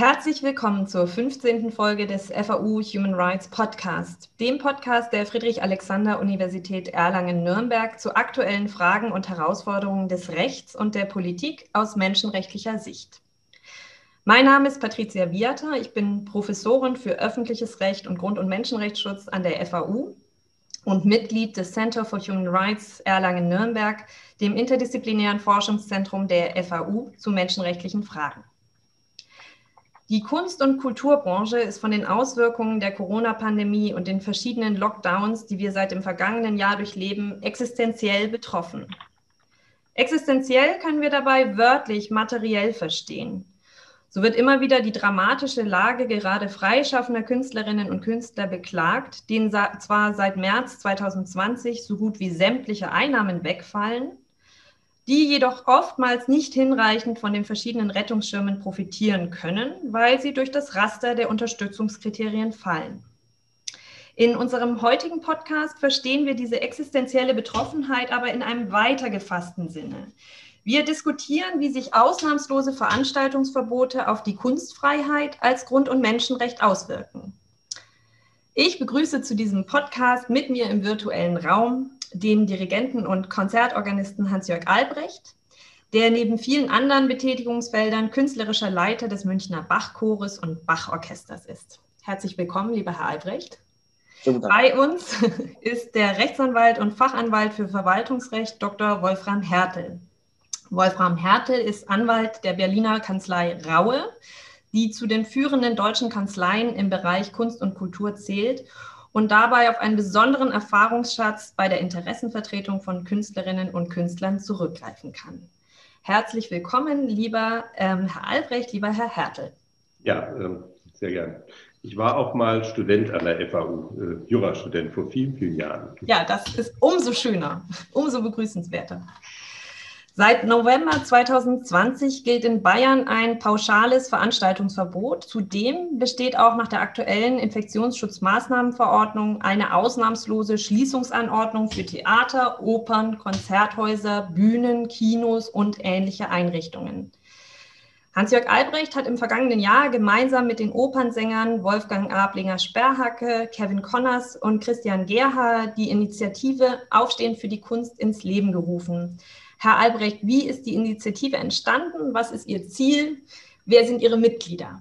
Herzlich willkommen zur 15. Folge des FAU Human Rights Podcast, dem Podcast der Friedrich-Alexander-Universität Erlangen-Nürnberg zu aktuellen Fragen und Herausforderungen des Rechts und der Politik aus menschenrechtlicher Sicht. Mein Name ist Patricia Viata, ich bin Professorin für öffentliches Recht und Grund- und Menschenrechtsschutz an der FAU und Mitglied des Center for Human Rights Erlangen-Nürnberg, dem interdisziplinären Forschungszentrum der FAU zu menschenrechtlichen Fragen. Die Kunst- und Kulturbranche ist von den Auswirkungen der Corona-Pandemie und den verschiedenen Lockdowns, die wir seit dem vergangenen Jahr durchleben, existenziell betroffen. Existenziell können wir dabei wörtlich materiell verstehen. So wird immer wieder die dramatische Lage gerade freischaffender Künstlerinnen und Künstler beklagt, denen zwar seit März 2020 so gut wie sämtliche Einnahmen wegfallen, die jedoch oftmals nicht hinreichend von den verschiedenen Rettungsschirmen profitieren können, weil sie durch das Raster der Unterstützungskriterien fallen. In unserem heutigen Podcast verstehen wir diese existenzielle Betroffenheit aber in einem weiter gefassten Sinne. Wir diskutieren, wie sich ausnahmslose Veranstaltungsverbote auf die Kunstfreiheit als Grund- und Menschenrecht auswirken. Ich begrüße zu diesem Podcast mit mir im virtuellen Raum den Dirigenten und Konzertorganisten Hans-Jörg Albrecht, der neben vielen anderen Betätigungsfeldern künstlerischer Leiter des Münchner Bachchores und Bachorchesters ist. Herzlich willkommen, lieber Herr Albrecht. Bei uns ist der Rechtsanwalt und Fachanwalt für Verwaltungsrecht Dr. Wolfram Hertel. Wolfram Hertel ist Anwalt der Berliner Kanzlei Raue, die zu den führenden deutschen Kanzleien im Bereich Kunst und Kultur zählt und dabei auf einen besonderen Erfahrungsschatz bei der Interessenvertretung von Künstlerinnen und Künstlern zurückgreifen kann. Herzlich willkommen, lieber ähm, Herr Albrecht, lieber Herr Hertel. Ja, äh, sehr gern. Ich war auch mal Student an der FAU, äh, Jurastudent vor vielen, vielen Jahren. Ja, das ist umso schöner, umso begrüßenswerter. Seit November 2020 gilt in Bayern ein pauschales Veranstaltungsverbot. Zudem besteht auch nach der aktuellen Infektionsschutzmaßnahmenverordnung eine ausnahmslose Schließungsanordnung für Theater, Opern, Konzerthäuser, Bühnen, Kinos und ähnliche Einrichtungen. Hans-Jörg Albrecht hat im vergangenen Jahr gemeinsam mit den Opernsängern Wolfgang Ablinger-Sperrhacke, Kevin Connors und Christian Gerha die Initiative Aufstehen für die Kunst ins Leben gerufen. Herr Albrecht, wie ist die Initiative entstanden? Was ist Ihr Ziel? Wer sind Ihre Mitglieder?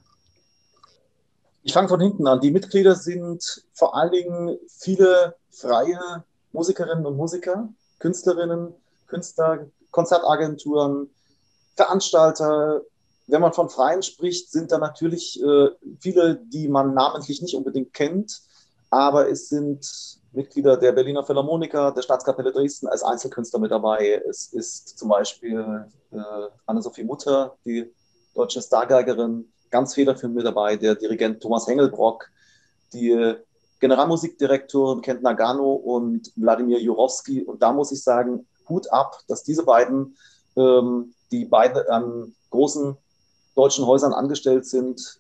Ich fange von hinten an. Die Mitglieder sind vor allen Dingen viele freie Musikerinnen und Musiker, Künstlerinnen, Künstler, Konzertagenturen, Veranstalter. Wenn man von Freien spricht, sind da natürlich äh, viele, die man namentlich nicht unbedingt kennt, aber es sind Mitglieder der Berliner Philharmoniker, der Staatskapelle Dresden als Einzelkünstler mit dabei. Es ist zum Beispiel äh, Anne-Sophie Mutter, die deutsche Stargeigerin, ganz federführend mit dabei, der Dirigent Thomas Hengelbrock, die Generalmusikdirektorin Kent Nagano und Wladimir Jurowski. Und da muss ich sagen, Hut ab, dass diese beiden, ähm, die beide an großen deutschen Häusern angestellt sind,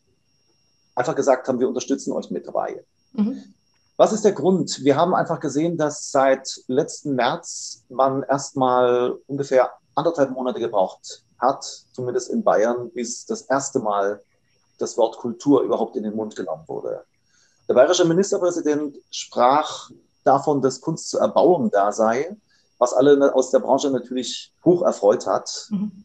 einfach gesagt haben, wir unterstützen euch mit dabei. Mhm. Was ist der Grund? Wir haben einfach gesehen, dass seit letzten März man erstmal ungefähr anderthalb Monate gebraucht hat, zumindest in Bayern, bis das erste Mal das Wort Kultur überhaupt in den Mund genommen wurde. Der bayerische Ministerpräsident sprach davon, dass Kunst zur Erbauung da sei, was alle aus der Branche natürlich hoch erfreut hat. Mhm.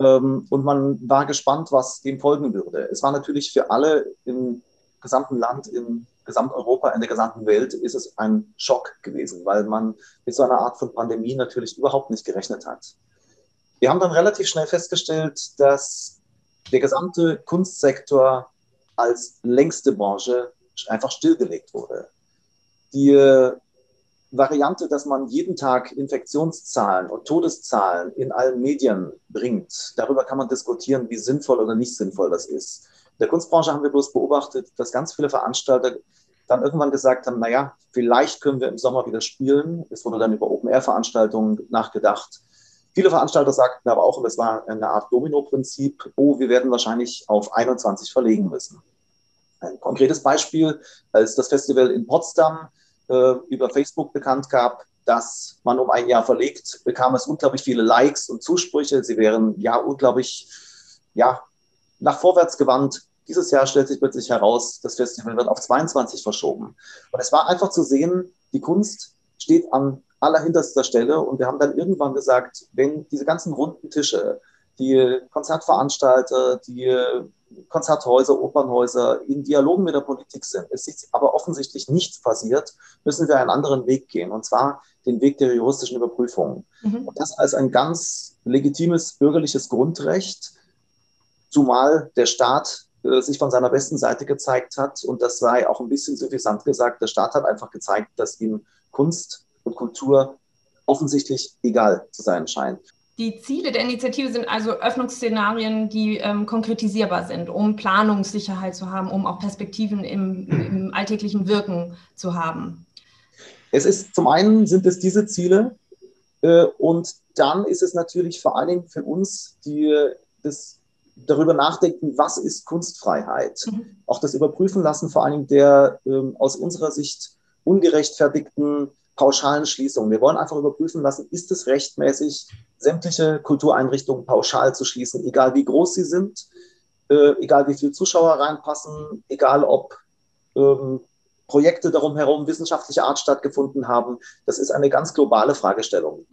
Ähm, und man war gespannt, was dem folgen würde. Es war natürlich für alle im gesamten Land, in Gesamteuropa, in der gesamten Welt ist es ein Schock gewesen, weil man mit so einer Art von Pandemie natürlich überhaupt nicht gerechnet hat. Wir haben dann relativ schnell festgestellt, dass der gesamte Kunstsektor als längste Branche einfach stillgelegt wurde. Die Variante, dass man jeden Tag Infektionszahlen und Todeszahlen in allen Medien bringt, darüber kann man diskutieren, wie sinnvoll oder nicht sinnvoll das ist. In der Kunstbranche haben wir bloß beobachtet, dass ganz viele Veranstalter dann irgendwann gesagt haben, naja, vielleicht können wir im Sommer wieder spielen. Es wurde dann über Open-Air-Veranstaltungen nachgedacht. Viele Veranstalter sagten aber auch, und das war eine Art Domino-Prinzip, oh, wir werden wahrscheinlich auf 21 verlegen müssen. Ein konkretes Beispiel, als das Festival in Potsdam äh, über Facebook bekannt gab, dass man um ein Jahr verlegt, bekam es unglaublich viele Likes und Zusprüche. Sie wären ja unglaublich ja, nach vorwärts gewandt. Dieses Jahr stellt sich plötzlich heraus, das Festival wird auf 22 verschoben. Und es war einfach zu sehen, die Kunst steht an allerhinterster Stelle. Und wir haben dann irgendwann gesagt, wenn diese ganzen runden Tische, die Konzertveranstalter, die Konzerthäuser, Opernhäuser in Dialogen mit der Politik sind, es ist aber offensichtlich nichts passiert, müssen wir einen anderen Weg gehen, und zwar den Weg der juristischen Überprüfung. Mhm. Und das als ein ganz legitimes bürgerliches Grundrecht, zumal der Staat äh, sich von seiner besten Seite gezeigt hat. Und das sei auch ein bisschen suffisant gesagt, der Staat hat einfach gezeigt, dass ihm Kunst und Kultur offensichtlich egal zu sein scheint. Die Ziele der Initiative sind also Öffnungsszenarien, die ähm, konkretisierbar sind, um Planungssicherheit zu haben, um auch Perspektiven im, im, alltäglichen Wirken zu haben. Es ist zum einen sind es diese Ziele äh, und dann ist es natürlich vor allen Dingen für uns, die das darüber nachdenken, was ist Kunstfreiheit, mhm. auch das überprüfen lassen, vor Dingen der äh, aus unserer Sicht ungerechtfertigten pauschalen Schließungen. Wir wollen einfach überprüfen lassen, ist es rechtmäßig, sämtliche Kultureinrichtungen pauschal zu schließen, egal wie groß sie sind, äh, egal wie viele Zuschauer reinpassen, egal ob ähm, Projekte darum herum wissenschaftlicher Art stattgefunden haben. Das ist eine ganz globale Fragestellung.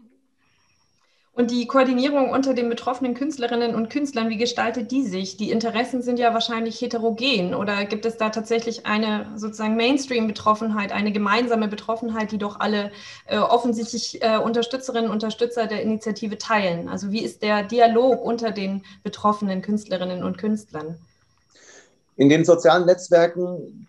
Und die Koordinierung unter den betroffenen Künstlerinnen und Künstlern, wie gestaltet die sich? Die Interessen sind ja wahrscheinlich heterogen oder gibt es da tatsächlich eine sozusagen Mainstream-Betroffenheit, eine gemeinsame Betroffenheit, die doch alle äh, offensichtlich äh, Unterstützerinnen und Unterstützer der Initiative teilen? Also wie ist der Dialog unter den betroffenen Künstlerinnen und Künstlern? In den sozialen Netzwerken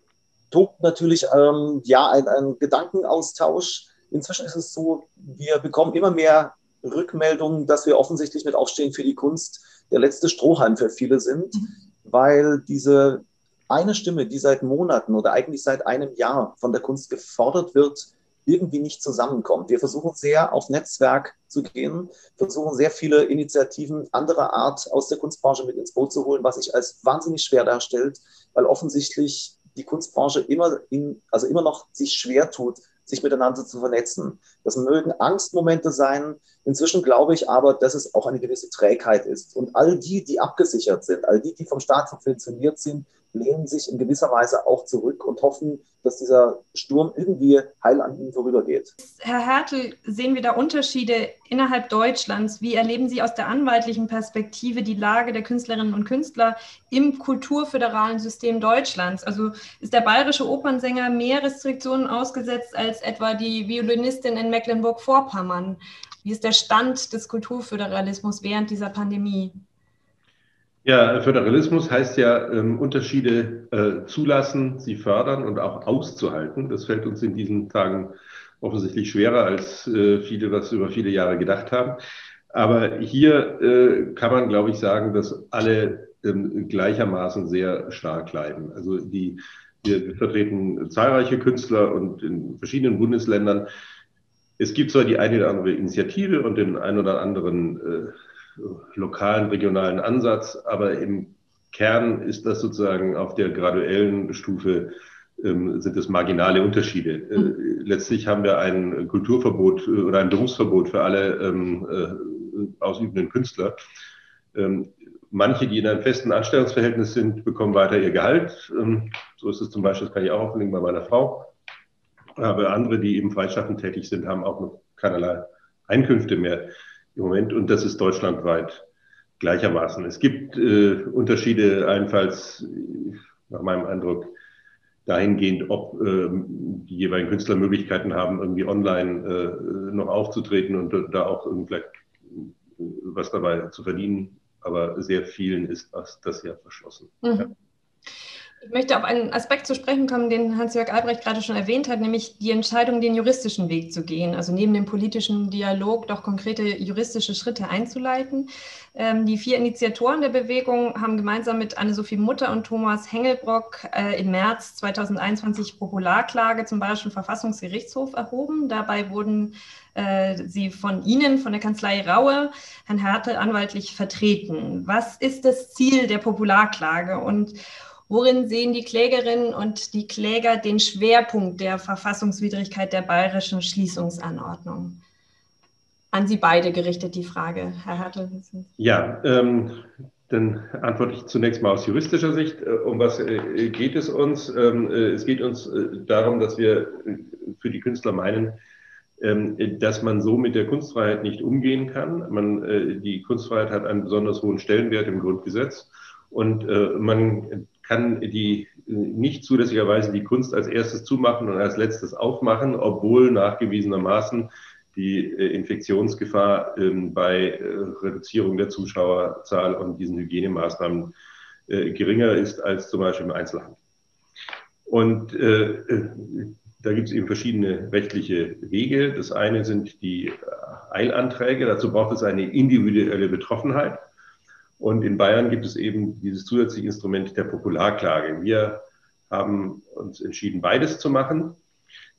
tobt natürlich ähm, ja ein, ein Gedankenaustausch. Inzwischen ist es so, wir bekommen immer mehr Rückmeldungen, dass wir offensichtlich mit Aufstehen für die Kunst der letzte Strohhalm für viele sind, mhm. weil diese eine Stimme, die seit Monaten oder eigentlich seit einem Jahr von der Kunst gefordert wird, irgendwie nicht zusammenkommt. Wir versuchen sehr auf Netzwerk zu gehen, versuchen sehr viele Initiativen anderer Art aus der Kunstbranche mit ins Boot zu holen, was sich als wahnsinnig schwer darstellt, weil offensichtlich die Kunstbranche immer, in, also immer noch sich schwer tut, sich miteinander zu vernetzen. Das mögen Angstmomente sein. Inzwischen glaube ich aber, dass es auch eine gewisse Trägheit ist. Und all die, die abgesichert sind, all die, die vom Staat subventioniert sind, lehnen sich in gewisser Weise auch zurück und hoffen, dass dieser Sturm irgendwie heil an ihnen vorübergeht. Herr Hertel, sehen wir da Unterschiede innerhalb Deutschlands? Wie erleben Sie aus der anwaltlichen Perspektive die Lage der Künstlerinnen und Künstler im kulturföderalen System Deutschlands? Also ist der bayerische Opernsänger mehr Restriktionen ausgesetzt als etwa die Violinistin in Mecklenburg-Vorpommern? Wie ist der Stand des Kulturföderalismus während dieser Pandemie? Ja, Föderalismus heißt ja, ähm, Unterschiede äh, zulassen, sie fördern und auch auszuhalten. Das fällt uns in diesen Tagen offensichtlich schwerer, als äh, viele das über viele Jahre gedacht haben. Aber hier äh, kann man, glaube ich, sagen, dass alle ähm, gleichermaßen sehr stark leiden. Also die, wir vertreten zahlreiche Künstler und in verschiedenen Bundesländern. Es gibt zwar die eine oder andere Initiative und den einen oder anderen äh, lokalen, regionalen Ansatz, aber im Kern ist das sozusagen auf der graduellen Stufe ähm, sind es marginale Unterschiede. Äh, mhm. letztlich haben wir ein Kulturverbot äh, oder ein Berufsverbot für alle ähm, äh, ausübenden Künstler. Ähm, manche, die in einem festen Anstellungsverhältnis sind, bekommen weiter ihr Gehalt. So ist es zum Beispiel, das kann ich auch auflegen bei meiner Frau. Aber andere, die eben freischaffend tätig sind, haben auch noch keinerlei Einkünfte mehr im Moment und das ist deutschlandweit gleichermaßen. Es gibt äh, Unterschiede allenfalls nach meinem Eindruck dahingehend, ob äh, die jeweiligen Künstler Möglichkeiten haben, irgendwie online äh, noch aufzutreten und da auch irgendwie was dabei zu verdienen. Aber sehr vielen ist das, das ja verschlossen. Mhm. Ja. Ich möchte auf einen Aspekt zu sprechen kommen, den Hans-Jörg Albrecht gerade schon erwähnt hat, nämlich die Entscheidung, den juristischen Weg zu gehen, also neben dem politischen Dialog doch konkrete juristische Schritte einzuleiten. Ähm, die vier Initiatoren der Bewegung haben gemeinsam mit Anne-Sophie Mutter und Thomas Hengelbrock äh, im März 2021 Popularklage zum Bayerischen Verfassungsgerichtshof erhoben. Dabei wurden äh, sie von Ihnen, von der Kanzlei Raue, Herrn Hertel, anwaltlich vertreten. Was ist das Ziel der Popularklage und Worin sehen die Klägerinnen und die Kläger den Schwerpunkt der Verfassungswidrigkeit der bayerischen dann antworte ich zunächst mal aus juristischer Sicht. Äh, um was äh, geht es uns? Ähm, äh, es geht uns darum, dass wir für die Künstler meinen, ähm, dass man so mit der Kunstfreiheit nicht umgehen kann. Man, die Kunstfreiheit hat einen besonders hohen Stellenwert im Grundgesetz und man kann die nicht zulässigerweise die Kunst als erstes zumachen und als letztes aufmachen, obwohl nachgewiesenermaßen die äh, Infektionsgefahr ähm, bei äh, Reduzierung der Zuschauerzahl und diesen Hygienemaßnahmen äh, geringer ist als zum Beispiel im Einzelhandel. Und da gibt es eben verschiedene rechtliche Wege. Das eine sind die Eilanträge. Dazu braucht es eine individuelle Betroffenheit. Und in Bayern gibt es eben dieses zusätzliche Instrument der Popularklage. Wir haben uns entschieden, beides zu machen.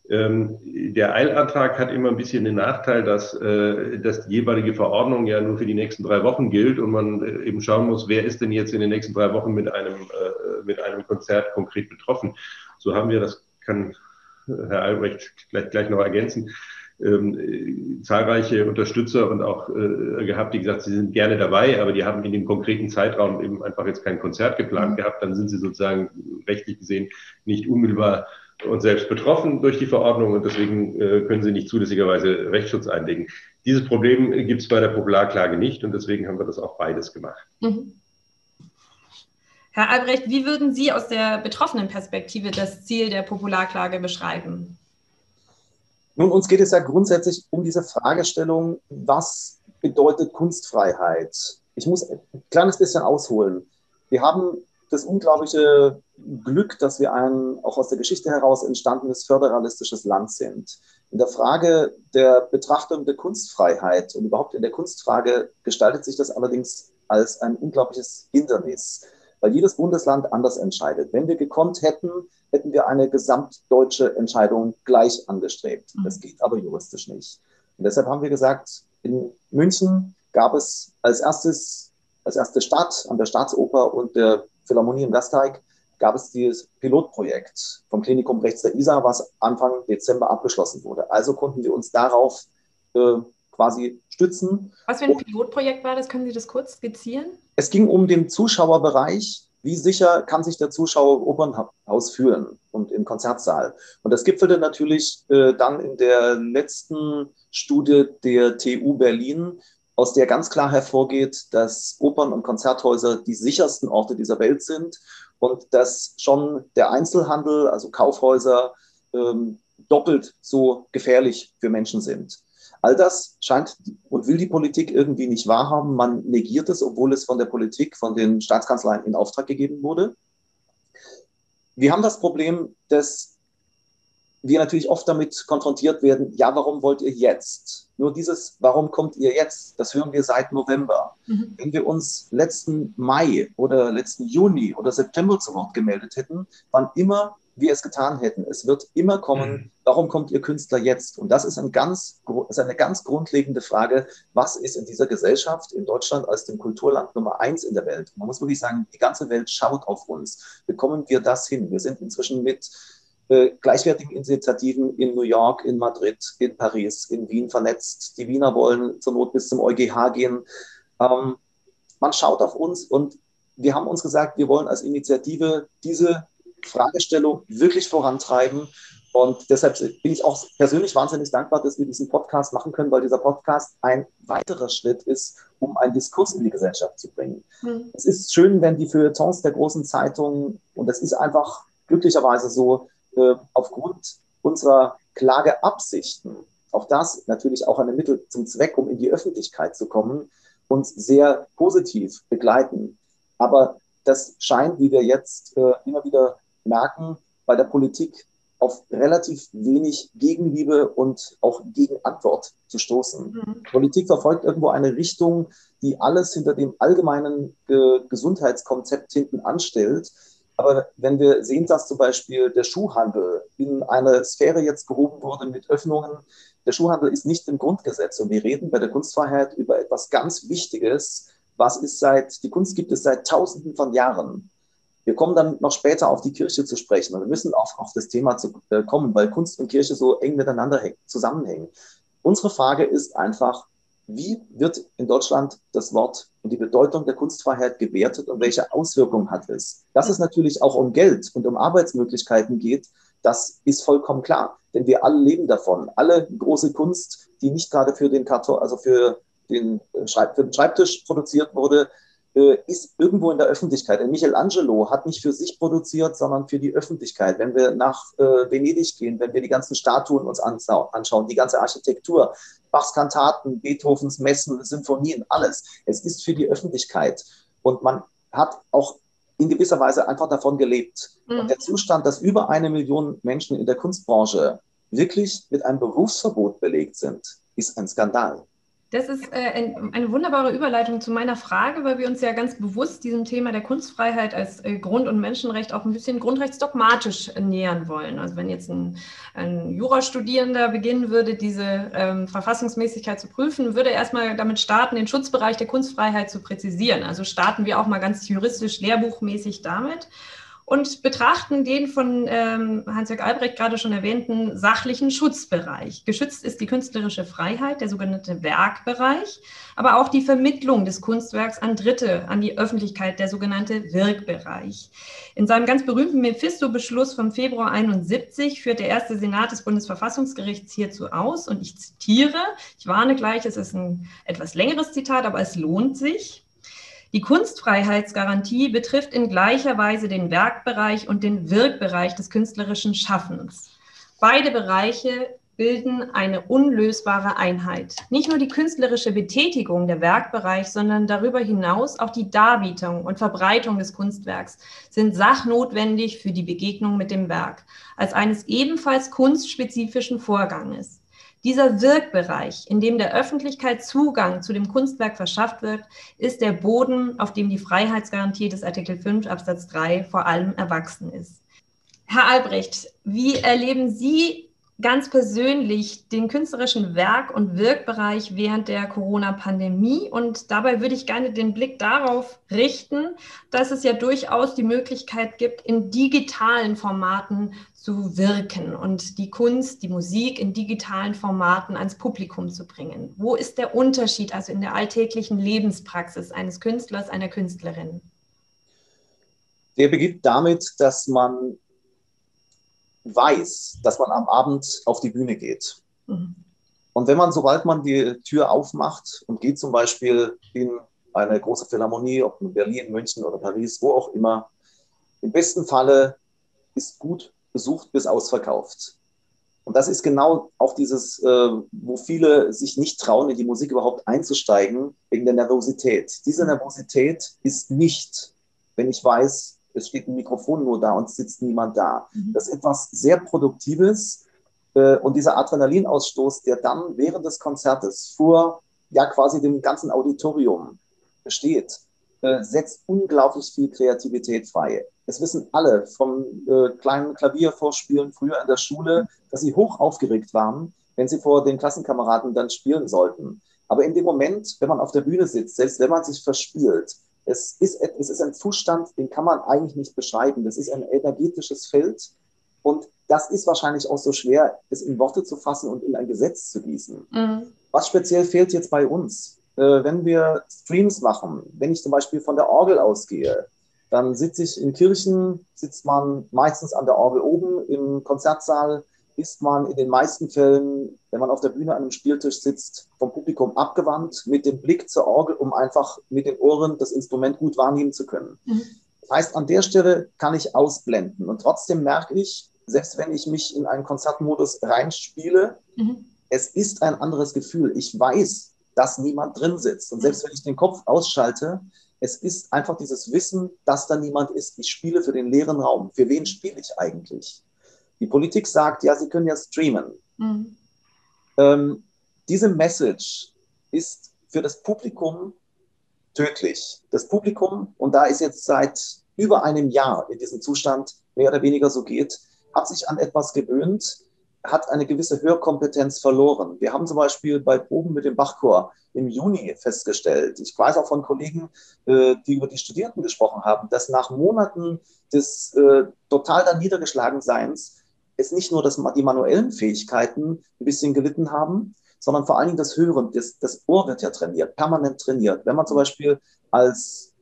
Ähm, der Eilantrag hat immer ein bisschen den Nachteil, dass, äh, dass die jeweilige Verordnung ja nur für die nächsten drei Wochen gilt und man äh, eben schauen muss, wer ist denn jetzt in den nächsten drei Wochen mit einem, äh, mit einem Konzert konkret betroffen. So haben wir, das kann Herr Albrecht gleich, gleich noch ergänzen, ähm, zahlreiche Unterstützer und auch äh, gehabt, die gesagt, sie sind gerne dabei, aber die haben in dem konkreten Zeitraum eben einfach jetzt kein Konzert geplant mhm. gehabt. Dann sind sie sozusagen rechtlich gesehen nicht unmittelbar und selbst betroffen durch die Verordnung und deswegen äh, können sie nicht zulässigerweise Rechtsschutz einlegen. Dieses Problem gibt es bei der Popularklage nicht und deswegen haben wir das auch beides gemacht. Mhm. Herr Albrecht, wie würden Sie aus der betroffenen Perspektive das Ziel der Popularklage beschreiben? Nun, uns geht es ja grundsätzlich um diese Fragestellung, was bedeutet Kunstfreiheit? Ich muss ein kleines bisschen ausholen. Wir haben das unglaubliche Glück, dass wir ein auch aus der Geschichte heraus entstandenes föderalistisches Land sind. In der Frage der Betrachtung der Kunstfreiheit und überhaupt in der Kunstfrage gestaltet sich das allerdings als ein unglaubliches Hindernis, weil jedes Bundesland anders entscheidet. Wenn wir gekonnt hätten, hätten wir eine gesamtdeutsche Entscheidung gleich angestrebt. Mhm. Das geht aber juristisch nicht. Und deshalb haben wir gesagt, in München gab es als erstes, als erste Stadt an der Staatsoper und der Philharmonie im Gasteig gab es dieses Pilotprojekt vom Klinikum rechts der Isar, was Anfang Dezember abgeschlossen wurde. Also konnten wir uns darauf äh, quasi stützen. Was für ein Pilotprojekt war das? Können Sie das kurz skizzieren? Es ging um den Zuschauerbereich. Wie sicher kann sich der Zuschauer im Opernhaus fühlen und im Konzertsaal? Und das gipfelte natürlich äh, dann in der letzten Studie der TU Berlin, aus der ganz klar hervorgeht, dass Opern und Konzerthäuser die sichersten Orte dieser Welt sind und dass schon der Einzelhandel, also Kaufhäuser, ähm, doppelt so gefährlich für Menschen sind. All das scheint und will die Politik irgendwie nicht wahrhaben. Man negiert es, obwohl es von der Politik, von den Staatskanzleien in Auftrag gegeben wurde. Wir haben das Problem, dass wir natürlich oft damit konfrontiert werden, ja, warum wollt ihr jetzt? Nur dieses, warum kommt ihr jetzt? Das hören wir seit November. Mhm. Wenn wir uns letzten Mai oder letzten Juni oder September zu Wort gemeldet hätten, wann immer wir es getan hätten. Es wird immer kommen, mhm. warum kommt ihr Künstler jetzt? Und das ist, ein ganz, ist eine ganz grundlegende Frage, was ist in dieser Gesellschaft in Deutschland als dem Kulturland Nummer eins in der Welt? Man muss wirklich sagen, die ganze Welt schaut auf uns. Bekommen wir das hin? Wir sind inzwischen mit äh, gleichwertigen Initiativen in New York, in Madrid, in Paris, in Wien vernetzt. Die Wiener wollen zur Not bis zum EuGH gehen. Ähm, man schaut auf uns und wir haben uns gesagt, wir wollen als Initiative diese Fragestellung wirklich vorantreiben. Und deshalb bin ich auch persönlich wahnsinnig dankbar, dass wir diesen Podcast machen können, weil dieser Podcast ein weiterer Schritt ist, um einen Diskurs in die Gesellschaft zu bringen. Mhm. Es ist schön, wenn die Feuilletons der großen Zeitungen, und es ist einfach glücklicherweise so, äh, aufgrund unserer Klageabsichten, auch das natürlich auch ein Mittel zum Zweck, um in die Öffentlichkeit zu kommen, uns sehr positiv begleiten. Aber das scheint, wie wir jetzt äh, immer wieder merken, bei der Politik auf relativ wenig Gegenliebe und auch Gegenantwort zu stoßen. Mhm. Politik verfolgt irgendwo eine Richtung, die alles hinter dem allgemeinen äh, Gesundheitskonzept hinten anstellt, aber wenn wir sehen, dass zum Beispiel der Schuhhandel in eine Sphäre jetzt gehoben wurde mit Öffnungen, der Schuhhandel ist nicht im Grundgesetz und wir reden bei der Kunstfreiheit über etwas ganz Wichtiges. Was ist seit, die Kunst gibt es seit Tausenden von Jahren. Wir kommen dann noch später auf die Kirche zu sprechen und wir müssen auch auf das Thema zu, äh, kommen, weil Kunst und Kirche so eng miteinander zusammenhängen. Unsere Frage ist einfach, wie wird in Deutschland das Wort und die Bedeutung der Kunstfreiheit gewertet und welche Auswirkungen hat es? Dass es natürlich auch um Geld und um Arbeitsmöglichkeiten geht, das ist vollkommen klar. Denn wir alle leben davon. Alle große Kunst, die nicht gerade für den Karton, also für den, Schreib für den Schreibtisch produziert wurde, äh, ist irgendwo in der Öffentlichkeit. Denn Michelangelo hat nicht für sich produziert, sondern für die Öffentlichkeit. Wenn wir nach äh, Venedig gehen, wenn wir die ganzen Statuen uns anschauen, die ganze Architektur, Bachs Kantaten, Beethovens Messen, Symphonien, alles. Es ist für die Öffentlichkeit. Und man hat auch in gewisser Weise einfach davon gelebt. Mhm. Und der Zustand, dass über eine Million Menschen in der Kunstbranche wirklich mit einem Berufsverbot belegt sind, ist ein Skandal. Das ist äh, ein, eine wunderbare Überleitung zu meiner Frage, weil wir uns ja ganz bewusst diesem Thema der Kunstfreiheit als äh, Grund- und Menschenrecht auch ein bisschen grundrechtsdogmatisch nähern wollen. Also wenn jetzt ein, ein Jurastudierender beginnen würde, diese ähm, Verfassungsmäßigkeit zu prüfen, würde er erstmal damit starten, den Schutzbereich der Kunstfreiheit zu präzisieren. Also starten wir auch mal ganz juristisch, lehrbuchmäßig damit und betrachten den von ähm, Hans-Jörg Albrecht gerade schon erwähnten sachlichen Schutzbereich. Geschützt ist die künstlerische Freiheit, der sogenannte Werkbereich, aber auch die Vermittlung des Kunstwerks an Dritte, an die Öffentlichkeit, der sogenannte Wirkbereich. In seinem ganz berühmten Mephisto-Beschluss vom Februar 71 führt der erste Senat des Bundesverfassungsgerichts hierzu aus und ich zitiere, ich warne gleich, es ist ein etwas längeres Zitat, aber es lohnt sich. Die Kunstfreiheitsgarantie betrifft in gleicher Weise den Werkbereich und den Wirkbereich des künstlerischen Schaffens. Beide Bereiche bilden eine unlösbare Einheit. Nicht nur die künstlerische Betätigung der Werkbereich, sondern darüber hinaus auch die Darbietung und Verbreitung des Kunstwerks sind sachnotwendig für die Begegnung mit dem Werk als eines ebenfalls kunstspezifischen Vorganges. Dieser Wirkbereich, in dem der Öffentlichkeit Zugang zu dem Kunstwerk verschafft wird, ist der Boden, auf dem die Freiheitsgarantie des Artikel 5 Absatz 3 vor allem erwachsen ist. Herr Albrecht, wie erleben Sie ganz persönlich den künstlerischen Werk- und Wirkbereich während der Corona-Pandemie. Und dabei würde ich gerne den Blick darauf richten, dass es ja durchaus die Möglichkeit gibt, in digitalen Formaten zu wirken und die Kunst, die Musik in digitalen Formaten ans Publikum zu bringen. Wo ist der Unterschied also in der alltäglichen Lebenspraxis eines Künstlers, einer Künstlerin? Der beginnt damit, dass man weiß, dass man am Abend auf die Bühne geht. Mhm. Und wenn man, sobald man die Tür aufmacht und geht zum Beispiel in eine große Philharmonie, ob in Berlin, München oder Paris, wo auch immer, im besten Falle ist gut besucht bis ausverkauft. Und das ist genau auch dieses, äh, wo viele sich nicht trauen, in die Musik überhaupt einzusteigen, wegen der Nervosität. Diese Nervosität ist nicht, wenn ich weiß, es steht ein Mikrofon nur da und sitzt niemand da. Mhm. Das ist etwas sehr Produktives äh, und dieser Adrenalinausstoß, der dann während des Konzertes vor ja quasi dem ganzen Auditorium besteht, äh, setzt unglaublich viel Kreativität frei. Es wissen alle vom äh, kleinen Klaviervorspielen früher in der Schule, dass sie hoch aufgeregt waren, wenn sie vor den Klassenkameraden dann spielen sollten. Aber in dem Moment, wenn man auf der Bühne sitzt, selbst wenn man sich verspielt, es ist, es ist ein Zustand, den kann man eigentlich nicht beschreiben. Das ist ein energetisches Feld. Und das ist wahrscheinlich auch so schwer, es in Worte zu fassen und in ein Gesetz zu gießen. Mhm. Was speziell fehlt jetzt bei uns? Äh, wenn wir Streams machen, wenn ich zum Beispiel von der Orgel ausgehe, dann sitze ich in Kirchen, sitzt man meistens an der Orgel oben im Konzertsaal, ist man in den meisten Fällen, wenn man auf der Bühne an einem Spieltisch sitzt, vom Publikum abgewandt, mit dem Blick zur Orgel, um einfach mit den Ohren das Instrument gut wahrnehmen zu können. Mhm. Das heißt, an der Stelle kann ich ausblenden und trotzdem merke ich, selbst wenn ich mich in einen Konzertmodus reinspiele, mhm. es ist ein anderes Gefühl. Ich weiß, dass niemand drin sitzt. Und selbst wenn ich den Kopf ausschalte, es ist einfach dieses Wissen, dass da niemand ist. Ich spiele für den leeren Raum. Für wen spiele ich eigentlich? Die Politik sagt, ja, sie können ja streamen. Mhm. Ähm, diese Message ist für das Publikum tödlich. Das Publikum, und da ist jetzt seit über einem Jahr in diesem Zustand mehr oder weniger so geht, hat sich an etwas gewöhnt, hat eine gewisse Hörkompetenz verloren. Wir haben zum Beispiel bei Proben mit dem Bachchor im Juni festgestellt, ich weiß auch von Kollegen, äh, die über die Studierenden gesprochen haben, dass nach Monaten des äh, total da niedergeschlagen Seins es nicht nur, dass die manuellen Fähigkeiten ein bisschen gelitten haben, sondern vor allen Dingen das Hören. Das, das Ohr wird ja trainiert, permanent trainiert. Wenn man zum Beispiel als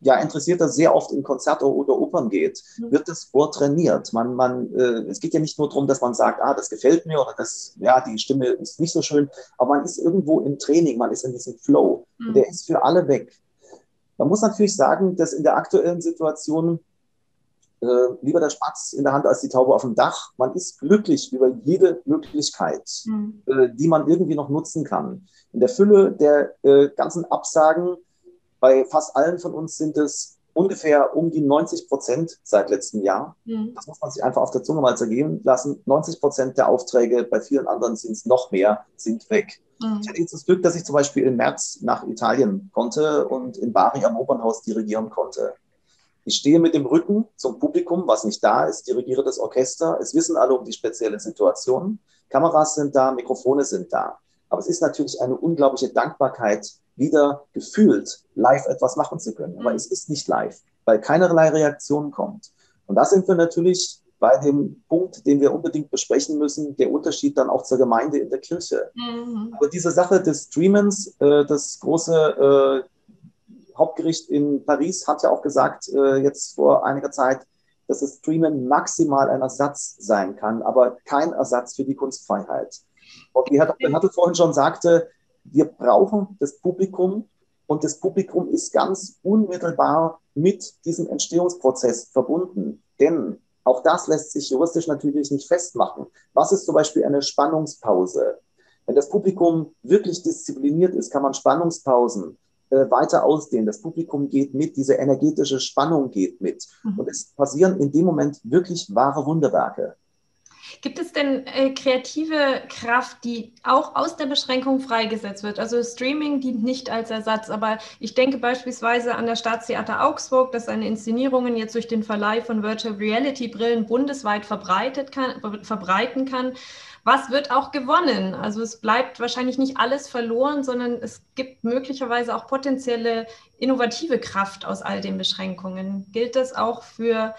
ja, Interessierter sehr oft in Konzerte oder Opern geht, mhm. wird das Ohr trainiert. Man, man, äh, es geht ja nicht nur darum, dass man sagt, ah, das gefällt mir oder das, ja, die Stimme ist nicht so schön, aber man ist irgendwo im Training, man ist in diesem Flow. Mhm. Der ist für alle weg. Man muss natürlich sagen, dass in der aktuellen Situation äh, lieber der Spatz in der Hand als die Taube auf dem Dach. Man ist glücklich über jede Möglichkeit, mhm. äh, die man irgendwie noch nutzen kann. In der Fülle der äh, ganzen Absagen bei fast allen von uns sind es ungefähr um die 90 Prozent seit letztem Jahr. Mhm. Das muss man sich einfach auf der Zunge mal zergehen lassen. 90 Prozent der Aufträge, bei vielen anderen sind es noch mehr, sind weg. Mhm. Ich hatte jetzt das Glück, dass ich zum Beispiel im März nach Italien konnte und in Bari am Opernhaus dirigieren konnte. Ich stehe mit dem Rücken zum Publikum, was nicht da ist, dirigiere das Orchester. Es wissen alle um die spezielle Situation. Kameras sind da, Mikrofone sind da. Aber es ist natürlich eine unglaubliche Dankbarkeit, wieder gefühlt live etwas machen zu können. Aber mhm. es ist nicht live, weil keinerlei Reaktion kommt. Und da sind wir natürlich bei dem Punkt, den wir unbedingt besprechen müssen, der Unterschied dann auch zur Gemeinde in der Kirche. Mhm. Aber diese Sache des Streamens, äh, das große äh, Hauptgericht in Paris hat ja auch gesagt, äh, jetzt vor einiger Zeit, dass das Streamen maximal ein Ersatz sein kann, aber kein Ersatz für die Kunstfreiheit. Und wie Herr Dr. Hattel vorhin schon sagte, wir brauchen das Publikum und das Publikum ist ganz unmittelbar mit diesem Entstehungsprozess verbunden. Denn auch das lässt sich juristisch natürlich nicht festmachen. Was ist zum Beispiel eine Spannungspause? Wenn das Publikum wirklich diszipliniert ist, kann man Spannungspausen äh, weiter ausdehnen. Das Publikum geht mit, diese energetische Spannung geht mit. Mhm. Und es passieren in dem Moment wirklich wahre Wunderwerke. Gibt es denn äh, kreative Kraft, die auch aus der Beschränkung freigesetzt wird? Also Streaming dient nicht als Ersatz, aber ich denke beispielsweise an das Staatstheater Augsburg, das seine Inszenierungen jetzt durch den Verleih von Virtual Reality Brillen bundesweit verbreitet kann, verbreiten kann. Was wird auch gewonnen? Also es bleibt wahrscheinlich nicht alles verloren, sondern es gibt möglicherweise auch potenzielle innovative Kraft aus all den Beschränkungen. Gilt das auch für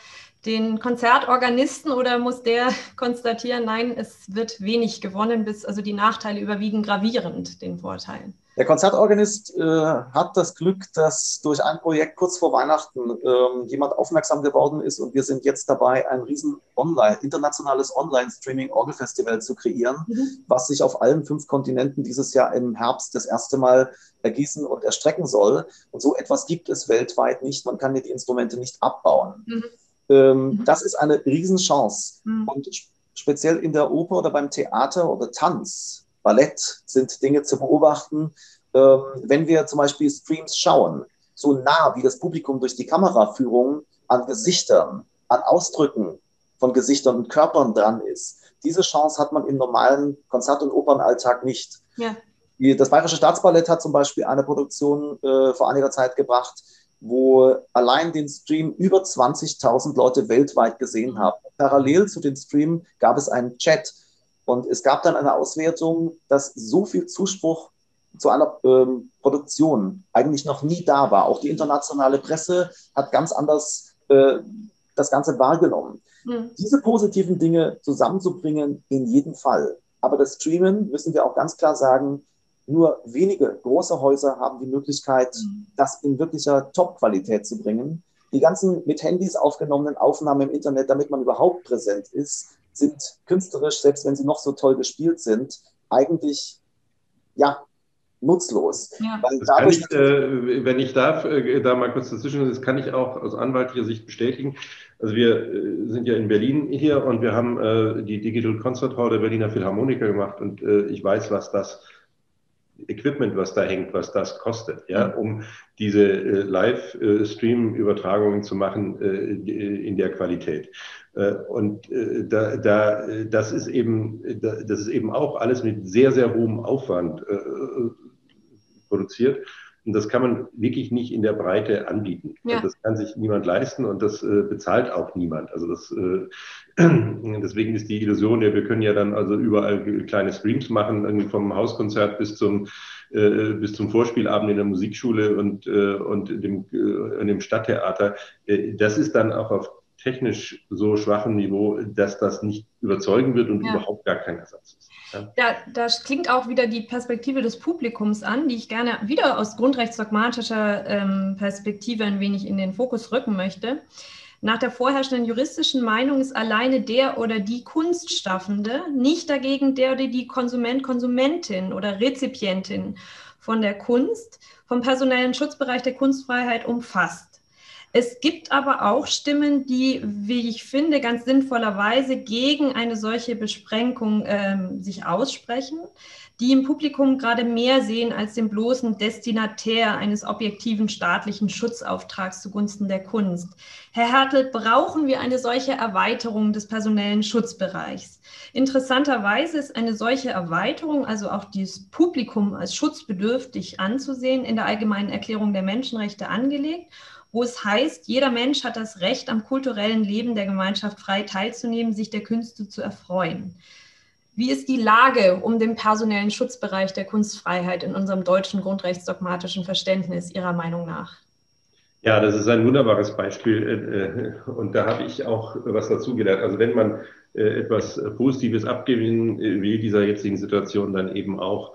den Konzertorganisten oder muss der konstatieren, nein, es wird wenig gewonnen, bis also die Nachteile überwiegen gravierend den Vorteilen? Der Konzertorganist äh, hat das Glück, dass durch ein Projekt kurz vor Weihnachten ähm, jemand aufmerksam geworden ist und wir sind jetzt dabei, ein riesen Online, internationales Online-Streaming-Orgelfestival zu kreieren, mhm. was sich auf allen fünf Kontinenten dieses Jahr im Herbst das erste Mal ergießen und erstrecken soll. Und so etwas gibt es weltweit nicht. Man kann die Instrumente nicht abbauen. Mhm. Ähm. Das ist eine Riesenchance. Mhm. Und speziell in der Oper oder beim Theater oder Tanz, Ballett sind Dinge zu beobachten. Ähm, wenn wir zum Beispiel Streams schauen, so nah wie das Publikum durch die Kameraführung an Gesichtern, an Ausdrücken von Gesichtern und Körpern dran ist. Diese Chance hat man im normalen Konzert- und Opernalltag nicht. Ja. Das Bayerische Staatsballett hat zum Beispiel eine Produktion äh, vor einiger Zeit gebracht, wo allein den Stream über 20.000 Leute weltweit gesehen haben. Parallel zu dem Stream gab es einen Chat und es gab dann eine Auswertung, dass so viel Zuspruch zu einer ähm, Produktion eigentlich noch nie da war. Auch die internationale Presse hat ganz anders äh, das Ganze wahrgenommen. Mhm. Diese positiven Dinge zusammenzubringen, in jedem Fall. Aber das Streamen, müssen wir auch ganz klar sagen, nur wenige große Häuser haben die Möglichkeit, mhm. das in wirklicher Top-Qualität zu bringen. Die ganzen mit Handys aufgenommenen Aufnahmen im Internet, damit man überhaupt präsent ist, sind künstlerisch, selbst wenn sie noch so toll gespielt sind, eigentlich ja nutzlos. Ja. Ich, äh, wenn ich darf, äh, da mal kurz dazwischen, das kann ich auch aus anwaltlicher Sicht bestätigen. Also wir äh, sind ja in Berlin hier und wir haben äh, die Digital Concert Hall der Berliner Philharmoniker gemacht und äh, ich weiß, was das Equipment, was da hängt, was das kostet, ja, mhm. um diese äh, Live-Stream-Übertragungen zu machen äh, in der Qualität. Äh, und äh, da, da, das ist eben, das ist eben auch alles mit sehr, sehr hohem Aufwand äh, produziert. Und das kann man wirklich nicht in der Breite anbieten. Ja. Das kann sich niemand leisten und das äh, bezahlt auch niemand. Also das, äh, deswegen ist die Illusion, ja, wir können ja dann also überall kleine Streams machen, vom Hauskonzert bis zum äh, bis zum Vorspielabend in der Musikschule und, äh, und dem, äh, in dem Stadttheater. Äh, das ist dann auch auf technisch so schwachen Niveau, dass das nicht überzeugen wird und ja. überhaupt gar kein Ersatz ist. Ja. Da, da, klingt auch wieder die Perspektive des Publikums an, die ich gerne wieder aus grundrechtsdogmatischer ähm, Perspektive ein wenig in den Fokus rücken möchte. Nach der vorherrschenden juristischen Meinung ist alleine der oder die Kunstschaffende, nicht dagegen der oder die Konsument, Konsumentin oder Rezipientin von der Kunst vom personellen Schutzbereich der Kunstfreiheit umfasst. Es gibt aber auch Stimmen, die, wie ich finde, ganz sinnvollerweise gegen eine solche Besprenkung äh, sich aussprechen die im Publikum gerade mehr sehen als den bloßen Destinatär eines objektiven staatlichen Schutzauftrags zugunsten der Kunst. Herr Hertel, brauchen wir eine solche Erweiterung des personellen Schutzbereichs? Interessanterweise ist eine solche Erweiterung, also auch dieses Publikum als schutzbedürftig anzusehen, in der Allgemeinen Erklärung der Menschenrechte angelegt wo es heißt, jeder Mensch hat das Recht, am kulturellen Leben der Gemeinschaft frei teilzunehmen, sich der Künste zu erfreuen. Wie ist die Lage um den personellen Schutzbereich der Kunstfreiheit in unserem deutschen grundrechtsdogmatischen Verständnis Ihrer Meinung nach? Ja, das ist ein wunderbares Beispiel äh, und da habe ich auch was dazu gelernt. Also wenn man äh, etwas Positives abgewinnen will dieser jetzigen Situation, dann eben auch,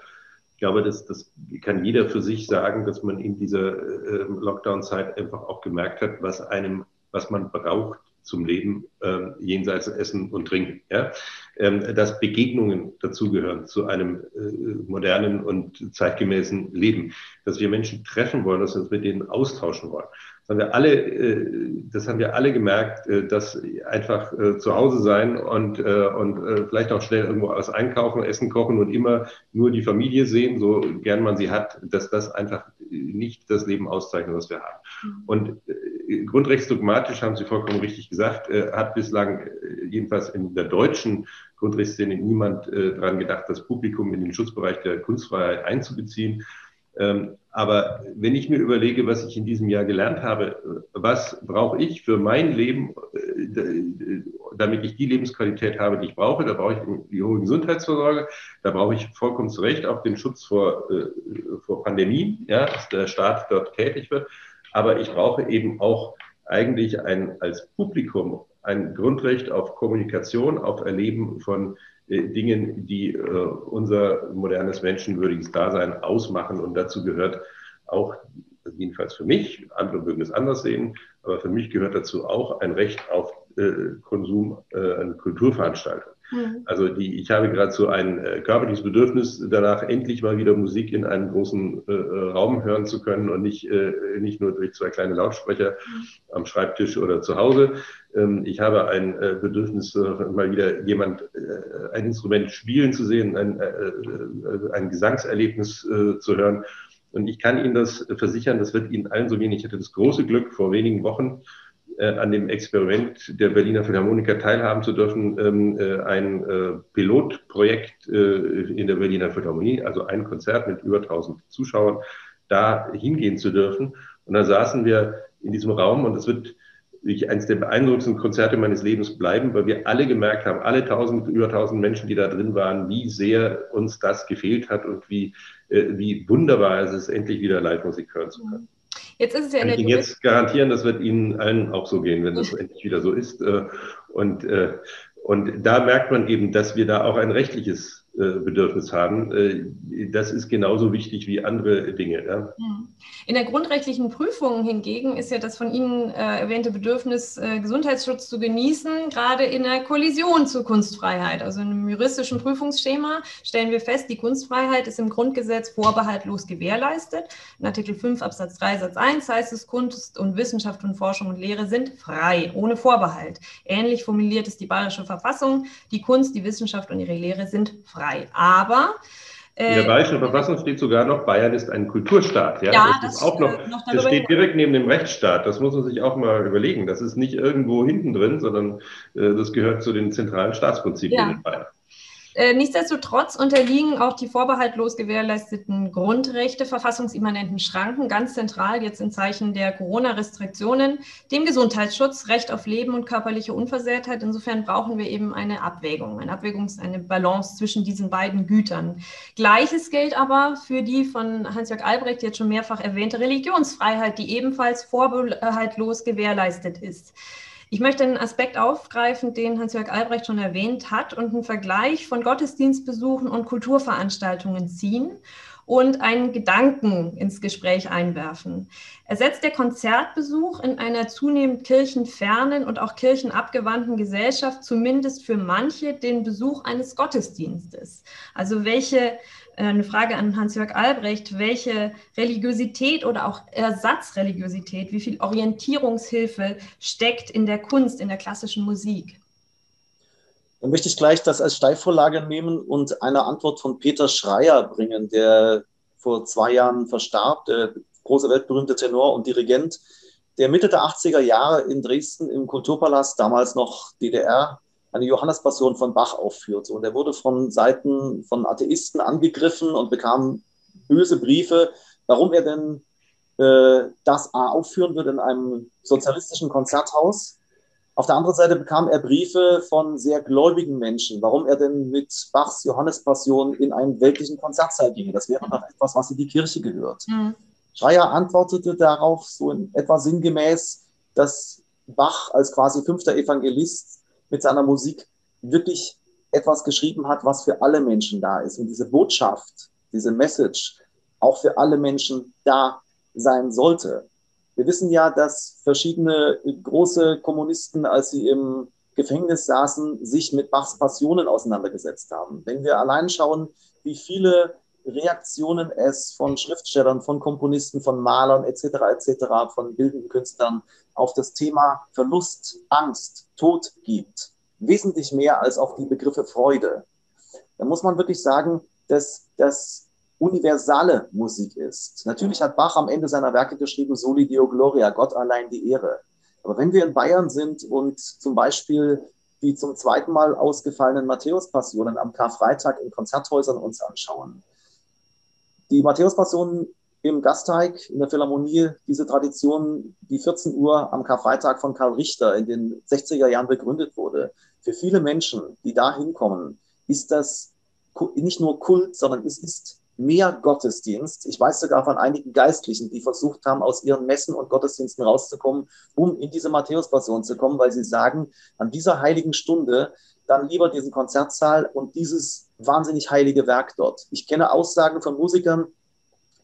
ich glaube, das, das kann jeder für sich sagen, dass man in dieser äh, Lockdown-Zeit einfach auch gemerkt hat, was einem, was man braucht zum Leben äh, jenseits Essen und Trinken. Ja? Ähm, dass Begegnungen dazugehören zu einem äh, modernen und zeitgemäßen Leben, dass wir Menschen treffen wollen, dass wir uns mit denen austauschen wollen. Das haben wir alle, äh, das haben wir alle gemerkt, äh, dass einfach äh, zu Hause sein und, und vielleicht auch schnell irgendwo was einkaufen, essen, kochen und immer nur die Familie sehen, so gern man sie hat, dass das einfach nicht das Leben auszeichnet, was wir haben. Mhm. Und grundrechtsdogmatisch haben Sie vollkommen richtig gesagt, hat bislang jedenfalls in der deutschen Grundrechtsszene niemand daran gedacht, das Publikum in den Schutzbereich der Kunstfreiheit einzubeziehen. Ähm, aber wenn ich mir überlege, was ich in diesem Jahr gelernt habe, was brauche ich für mein Leben, äh, damit ich die Lebensqualität habe, die ich brauche, da brauche ich die hohe Gesundheitsversorgung, da brauche ich vollkommen zu Recht auch den Schutz vor, äh, vor Pandemien, ja, dass der Staat dort tätig wird. Aber ich brauche eben auch eigentlich ein, als Publikum ein Grundrecht auf Kommunikation, auf Erleben von Dingen, die äh, unser modernes menschenwürdiges Dasein ausmachen. Und dazu gehört auch, jedenfalls für mich, andere mögen es anders sehen, aber für mich gehört dazu auch ein Recht auf äh, Konsum, äh, eine Kulturveranstaltung. Mhm. Also die, ich habe gerade so ein äh, körperliches Bedürfnis danach, endlich mal wieder Musik in einem großen äh, äh, Raum hören zu können und nicht, äh, nicht nur durch zwei kleine Lautsprecher mhm. am Schreibtisch oder zu Hause. Ähm, ich habe ein äh, Bedürfnis, äh, mal wieder jemand ein Instrument spielen zu sehen, ein, ein Gesangserlebnis zu hören. Und ich kann Ihnen das versichern, das wird Ihnen allen so wenig. Ich hatte das große Glück, vor wenigen Wochen an dem Experiment der Berliner Philharmoniker teilhaben zu dürfen, ähm, äh, ein äh, Pilotprojekt in der Berliner Philharmonie, also ein Konzert mit über 1000 Zuschauern, da hingehen zu dürfen. Und da saßen wir in diesem Raum und es wird wirklich eines der beeindruckendsten Konzerte meines Lebens bleiben, weil wir alle gemerkt haben, alle tausend, über tausend Menschen, die da drin waren, wie sehr uns das gefehlt hat und wie, wie wunderbar es ist, endlich wieder Live-Musik hören zu können. Jetzt ist es ja Kann ich Ihnen jetzt garantieren, das wird Ihnen allen auch so gehen, wenn das endlich wieder so ist. Äh, und, äh, und da merkt man eben, dass wir da auch ein rechtliches Bedürfnis haben. Äh, das ist genauso wichtig wie andere Dinge. Mhm. In der grundrechtlichen Prüfung hingegen ist ja das von Ihnen äh, erwähnte Bedürfnis, äh, Gesundheitsschutz zu genießen, gerade in der Kollision zur Kunstfreiheit. Also in einem juristischen Prüfungsschema stellen wir fest, die Kunstfreiheit ist im Grundgesetz vorbehaltlos gewährleistet. In Artikel 5 Absatz 3 Satz 1 heißt es, Kunst und Wissenschaft und Forschung und Lehre sind frei, ohne Vorbehalt. Ähnlich formuliert es die Bayerische Verfassung, die Kunst, die Wissenschaft und ihre Lehre sind frei frei. Aber in der äh, Bayerischen Verfassung steht sogar noch, Bayern ist ein Kulturstaat. Ja, ja das, das, ist auch noch, noch das steht direkt neben dem Rechtsstaat. Das muss man sich auch mal überlegen. Das ist nicht irgendwo hinten drin, sondern äh, das gehört zu den zentralen Staatsprinzipien ja. in Bayern. Äh, nichtsdestotrotz unterliegen auch die vorbehaltlos gewährleisteten Grundrechte verfassungsimmanenten Schranken ganz zentral jetzt in Zeichen der Corona-Restriktionen dem Gesundheitsschutz, Recht auf Leben und körperliche Unversehrtheit. Insofern brauchen wir eben eine Abwägung, eine Abwägung, eine Balance zwischen diesen beiden Gütern. Gleiches gilt aber für die von Hans-Jörg Albrecht jetzt schon mehrfach erwähnte Religionsfreiheit, die ebenfalls vorbehaltlos gewährleistet ist. Ich möchte einen Aspekt aufgreifen, den Hans-Jörg Albrecht schon erwähnt hat und einen Vergleich von Gottesdienstbesuchen und Kulturveranstaltungen ziehen und einen Gedanken ins Gespräch einwerfen. Ersetzt der Konzertbesuch in einer zunehmend kirchenfernen und auch kirchenabgewandten Gesellschaft zumindest für manche den Besuch eines Gottesdienstes? Also welche, eine Frage an Hans-Jörg Albrecht, welche Religiosität oder auch Ersatzreligiosität, wie viel Orientierungshilfe steckt in der Kunst, in der klassischen Musik? Dann möchte ich gleich das als Steilvorlage nehmen und eine Antwort von Peter Schreier bringen, der vor zwei Jahren verstarb, der große weltberühmte Tenor und Dirigent, der Mitte der 80er Jahre in Dresden im Kulturpalast, damals noch DDR, eine Johannespassion von Bach aufführte. Und er wurde von Seiten von Atheisten angegriffen und bekam böse Briefe, warum er denn äh, das A aufführen würde in einem sozialistischen Konzerthaus auf der anderen Seite bekam er Briefe von sehr gläubigen Menschen, warum er denn mit Bachs Johannespassion in einen weltlichen Konzertsaal ginge. Das wäre doch etwas, was in die Kirche gehört. Mhm. Schreier antwortete darauf so in etwa sinngemäß, dass Bach als quasi fünfter Evangelist mit seiner Musik wirklich etwas geschrieben hat, was für alle Menschen da ist. Und diese Botschaft, diese Message auch für alle Menschen da sein sollte. Wir wissen ja, dass verschiedene große Kommunisten, als sie im Gefängnis saßen, sich mit Bachs Passionen auseinandergesetzt haben. Wenn wir allein schauen, wie viele Reaktionen es von Schriftstellern, von Komponisten, von Malern etc. etc., von bildenden Künstlern auf das Thema Verlust, Angst, Tod gibt, wesentlich mehr als auf die Begriffe Freude. Da muss man wirklich sagen, dass das universale Musik ist. Natürlich hat Bach am Ende seiner Werke geschrieben, Soli Deo Gloria, Gott allein die Ehre. Aber wenn wir in Bayern sind und zum Beispiel die zum zweiten Mal ausgefallenen Matthäus-Passionen am Karfreitag in Konzerthäusern uns anschauen, die Matthäus-Passionen im Gasteig, in der Philharmonie, diese Tradition, die 14 Uhr am Karfreitag von Karl Richter in den 60er Jahren begründet wurde, für viele Menschen, die da hinkommen, ist das nicht nur Kult, sondern es ist mehr Gottesdienst. Ich weiß sogar von einigen Geistlichen, die versucht haben, aus ihren Messen und Gottesdiensten rauszukommen, um in diese Matthäus-Passion zu kommen, weil sie sagen, an dieser heiligen Stunde dann lieber diesen Konzertsaal und dieses wahnsinnig heilige Werk dort. Ich kenne Aussagen von Musikern,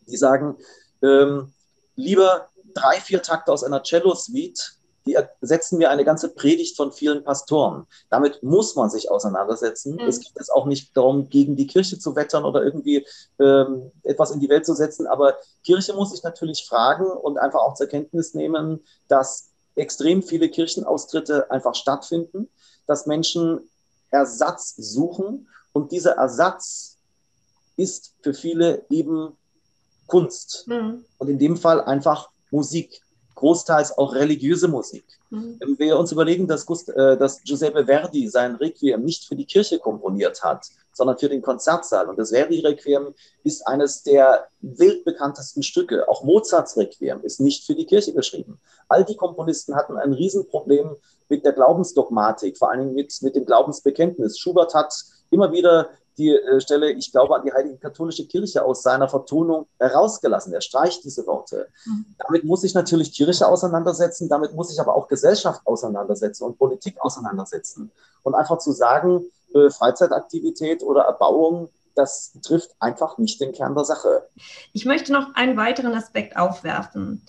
die sagen, ähm, lieber drei, vier Takte aus einer Cello-Suite die ersetzen mir eine ganze Predigt von vielen Pastoren. Damit muss man sich auseinandersetzen. Mhm. Es geht jetzt auch nicht darum, gegen die Kirche zu wettern oder irgendwie ähm, etwas in die Welt zu setzen, aber Kirche muss sich natürlich fragen und einfach auch zur Kenntnis nehmen, dass extrem viele Kirchenaustritte einfach stattfinden, dass Menschen Ersatz suchen und dieser Ersatz ist für viele eben Kunst mhm. und in dem Fall einfach Musik großteils auch religiöse Musik. Mhm. Wenn wir uns überlegen, dass, Gust äh, dass Giuseppe Verdi sein Requiem nicht für die Kirche komponiert hat, sondern für den Konzertsaal. Und das Verdi-Requiem ist eines der weltbekanntesten Stücke. Auch Mozarts Requiem ist nicht für die Kirche geschrieben. All die Komponisten hatten ein Riesenproblem mit der Glaubensdogmatik, vor allem mit, mit dem Glaubensbekenntnis. Schubert hat immer wieder die äh, Stelle, ich glaube an die Heilige Katholische Kirche aus seiner Vertonung herausgelassen. Er streicht diese Worte. Mhm. Damit muss sich natürlich Kirche auseinandersetzen, damit muss sich aber auch Gesellschaft auseinandersetzen und Politik auseinandersetzen. Und einfach zu sagen, äh, Freizeitaktivität oder Erbauung, das trifft einfach nicht den Kern der Sache. Ich möchte noch einen weiteren Aspekt aufwerfen.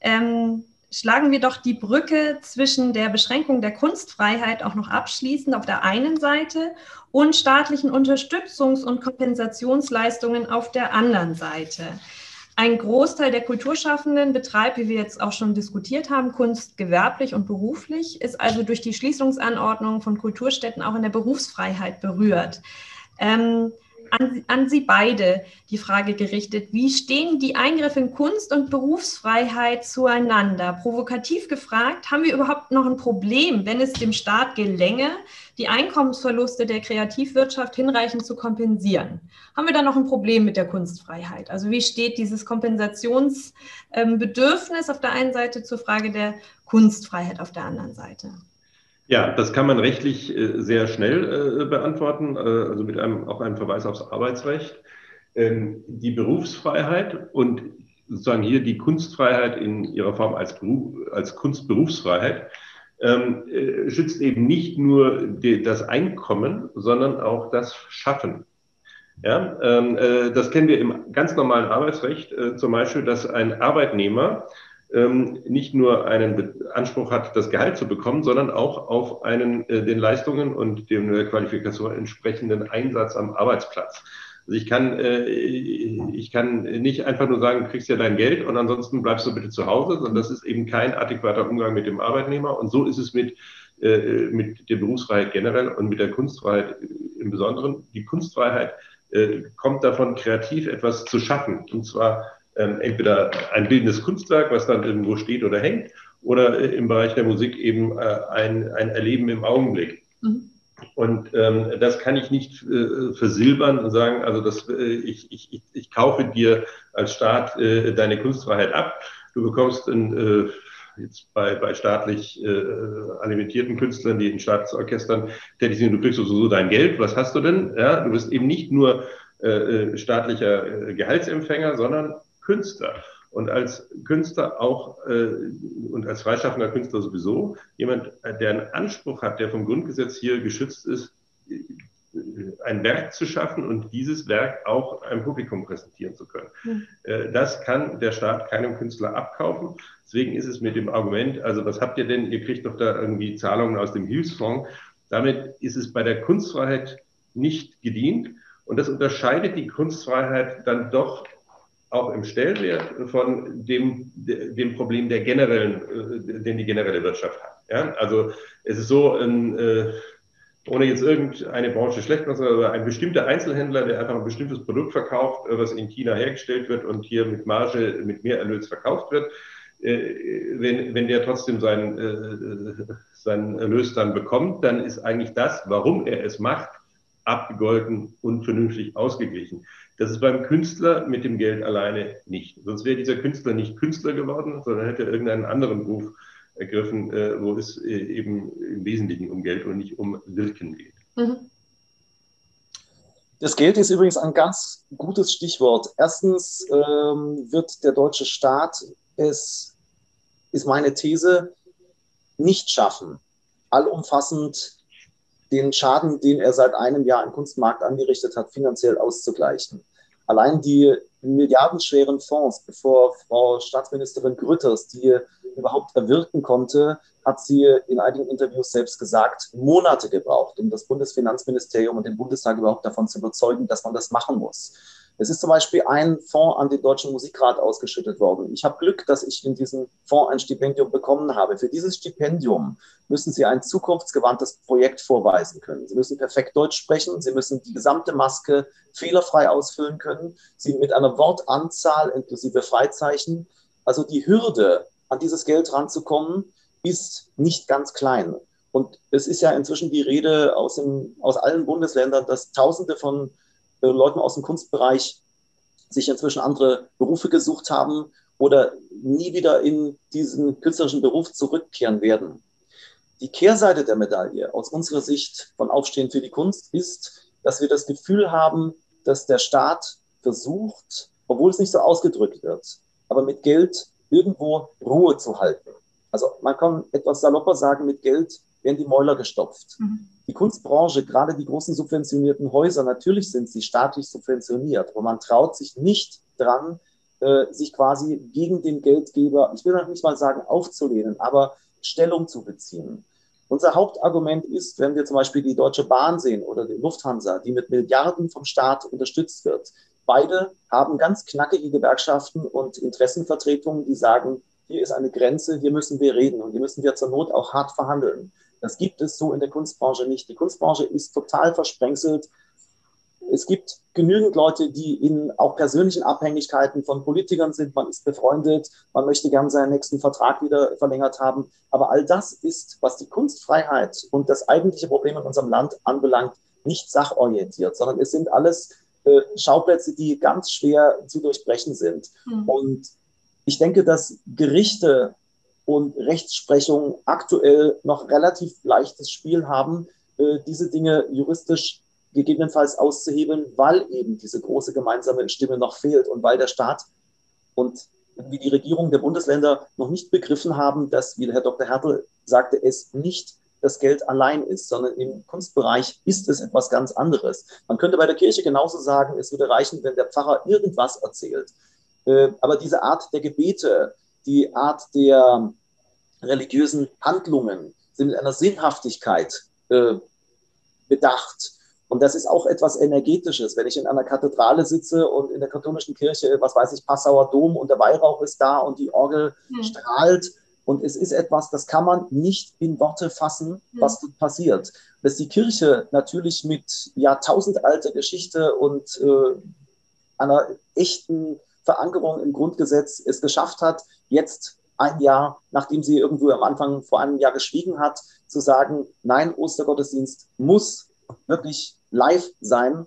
Ähm, schlagen wir doch die Brücke zwischen der Beschränkung der Kunstfreiheit auch noch abschließend auf der einen Seite und staatlichen Unterstützungs- und Kompensationsleistungen auf der anderen Seite. Ein Großteil der Kulturschaffenden betreibt, wie wir jetzt auch schon diskutiert haben, Kunst gewerblich und beruflich, ist also durch die Schließungsanordnung von Kulturstätten auch in der Berufsfreiheit berührt. Ähm, an, an, Sie beide die Frage gerichtet, wie stehen die Eingriffe in Kunst und Berufsfreiheit zueinander? Provokativ gefragt, haben wir überhaupt noch ein Problem, wenn es dem Staat gelänge, die Einkommensverluste der Kreativwirtschaft hinreichend zu kompensieren? Haben wir da noch ein Problem mit der Kunstfreiheit? Also wie steht dieses Kompensationsbedürfnis auf der einen Seite zur Frage der Kunstfreiheit auf der anderen Seite? Ja, das kann man rechtlich äh, sehr schnell äh, beantworten, äh, also mit einem, auch einem Verweis aufs Arbeitsrecht. Ähm, die Berufsfreiheit und sozusagen hier die Kunstfreiheit in ihrer Form als, Beruf, als Kunstberufsfreiheit ähm, äh, schützt eben nicht nur das Einkommen, sondern auch das Schaffen. Ja, ähm, äh, das kennen wir im ganz normalen Arbeitsrecht, zum Beispiel, dass ein Arbeitnehmer ähm, nicht nur einen Anspruch hat, das Gehalt zu bekommen, sondern auch auf einen äh, den Leistungen und dem der Qualifikation entsprechenden Einsatz am Arbeitsplatz. Also ich kann, äh, ich kann nicht einfach nur sagen, kriegst ja dein Geld und ansonsten bleibst du bitte zu Hause, sondern das ist eben kein adäquater Umgang mit dem Arbeitnehmer. Und so ist es mit, äh, mit der Berufsfreiheit generell und mit der Kunstfreiheit im Besonderen. Die Kunstfreiheit äh, kommt davon, kreativ etwas zu schaffen. Und zwar ähm, entweder ein bildendes Kunstwerk, was dann irgendwo steht oder hängt, oder äh, im Bereich der Musik eben äh, ein, ein Erleben im Augenblick. Mhm. Und ähm, das kann ich nicht äh, versilbern und sagen, also das, äh, ich, ich, ich kaufe dir als Staat äh, deine Kunstfreiheit ab. Du bekommst ein, äh, jetzt bei, bei staatlich äh, alimentierten Künstlern, die in Staatsorchestern tätig sind, du kriegst so dein Geld. Was hast du denn? Ja, du bist eben nicht nur äh, äh staatlicher äh, Gehaltsempfänger, sondern Künstler. Und als Künstler auch äh, und als freischaffender Künstler sowieso jemand, der einen Anspruch hat, der vom Grundgesetz hier geschützt ist, ein Werk zu schaffen und dieses Werk auch einem Publikum präsentieren zu können. Mhm. Das kann der Staat keinem Künstler abkaufen. Deswegen ist es mit dem Argument, also was habt ihr denn, ihr kriegt doch da irgendwie Zahlungen aus dem Hilfsfonds. Damit ist es bei der Kunstfreiheit nicht gedient. Und das unterscheidet die Kunstfreiheit dann doch auch im Stellenwert von dem, dem Problem der generellen, äh, den die generelle Wirtschaft hat. Ja? Also es ist so, ein, äh, ohne jetzt irgendeine Branche schlecht sagen, aber ein bestimmter Einzelhändler, der einfach ein bestimmtes Produkt verkauft, äh, was in China hergestellt wird und hier mit Marge, mit Mehrerlös verkauft wird, wenn, wenn der trotzdem seinen, seinen Erlös dann bekommt, dann ist eigentlich das, warum er es macht, abgegolten und vernünftig ausgeglichen. Das ist beim Künstler mit dem Geld alleine nicht. Sonst wäre dieser Künstler nicht Künstler geworden, sondern hätte irgendeinen anderen Beruf ergriffen, äh, wo es äh, eben im Wesentlichen um Geld und nicht um Wirken geht. Mhm. Das Geld ist übrigens ein ganz gutes Stichwort. Erstens ähm, wird der deutsche Staat es, ist meine These, nicht schaffen, allumfassend den Schaden, den er seit einem Jahr im Kunstmarkt angerichtet hat, finanziell auszugleichen. Allein die milliardenschweren Fonds, bevor Frau Staatsministerin Grütters die überhaupt erwirken konnte, hat sie in einigen Interviews selbst gesagt, Monate gebraucht, um das Bundesfinanzministerium und den Bundestag überhaupt davon zu überzeugen, dass man das machen muss. Es ist zum Beispiel ein Fonds an den Deutschen Musikrat ausgeschüttet worden. Ich habe Glück, dass ich in diesem Fonds ein Stipendium bekommen habe. Für dieses Stipendium müssen Sie ein zukunftsgewandtes Projekt vorweisen können. Sie müssen perfekt Deutsch sprechen. Sie müssen die gesamte Maske fehlerfrei ausfüllen können. Sie mit einer Wortanzahl inklusive Freizeichen. Also die Hürde, an dieses Geld ranzukommen, ist nicht ganz klein. Und es ist ja inzwischen die Rede aus, dem, aus allen Bundesländern, dass Tausende von äh, Leuten aus dem Kunstbereich sich inzwischen andere Berufe gesucht haben oder nie wieder in diesen künstlerischen Beruf zurückkehren werden. Die Kehrseite der Medaille aus unserer Sicht von Aufstehen für die Kunst ist, dass wir das Gefühl haben, dass der Staat versucht, obwohl es nicht so ausgedrückt wird, aber mit Geld irgendwo Ruhe zu halten. Also man kann etwas salopper sagen, mit Geld werden die Mäuler gestopft. Mhm die Kunstbranche, gerade die großen subventionierten Häuser, natürlich sind sie staatlich subventioniert, aber man traut sich nicht dran, äh, sich quasi gegen den Geldgeber, ich will noch nicht mal sagen aufzulehnen, aber Stellung zu beziehen. Unser Hauptargument ist, wenn wir zum Beispiel die Deutsche Bahn sehen oder die Lufthansa, die mit Milliarden vom Staat unterstützt wird. Beide haben ganz knackige Gewerkschaften und Interessenvertretungen, die sagen, hier ist eine Grenze, hier müssen wir reden und hier müssen wir zur Not auch hart verhandeln. Das gibt es so in der Kunstbranche nicht. Die Kunstbranche ist total versprengselt. Es gibt genügend Leute, die in auch persönlichen Abhängigkeiten von Politikern sind. Man ist befreundet, man möchte gern seinen nächsten Vertrag wieder verlängert haben. Aber all das ist, was die Kunstfreiheit und das eigentliche Problem in unserem Land anbelangt, nicht sachorientiert, sondern es sind alles äh, Schauplätze, die ganz schwer zu durchbrechen sind. Mhm. Und ich denke, dass Gerichte und Rechtsprechung aktuell noch relativ leichtes Spiel haben, äh, diese Dinge juristisch gegebenenfalls auszuhebeln, weil eben diese große gemeinsame Stimme noch fehlt und weil der Staat und wie die Regierung der Bundesländer noch nicht begriffen haben, dass, wie Herr Dr. Hertel sagte, es nicht das Geld allein ist, sondern im Kunstbereich ist es etwas ganz anderes. Man könnte bei der Kirche genauso sagen, es würde reichen, wenn der Pfarrer irgendwas erzählt. Äh, aber diese Art der Gebete, die Art der religiösen Handlungen sind mit einer Sinnhaftigkeit äh, bedacht. Und das ist auch etwas Energetisches. Wenn ich in einer Kathedrale sitze und in der katholischen Kirche, was weiß ich, Passauer Dom und der Weihrauch ist da und die Orgel hm. strahlt, und es ist etwas, das kann man nicht in Worte fassen, hm. was dort passiert. Dass die Kirche natürlich mit jahrtausendalter Geschichte und äh, einer echten Verankerung im Grundgesetz es geschafft hat, jetzt ein Jahr, nachdem sie irgendwo am Anfang vor einem Jahr geschwiegen hat, zu sagen, nein, Ostergottesdienst muss wirklich live sein.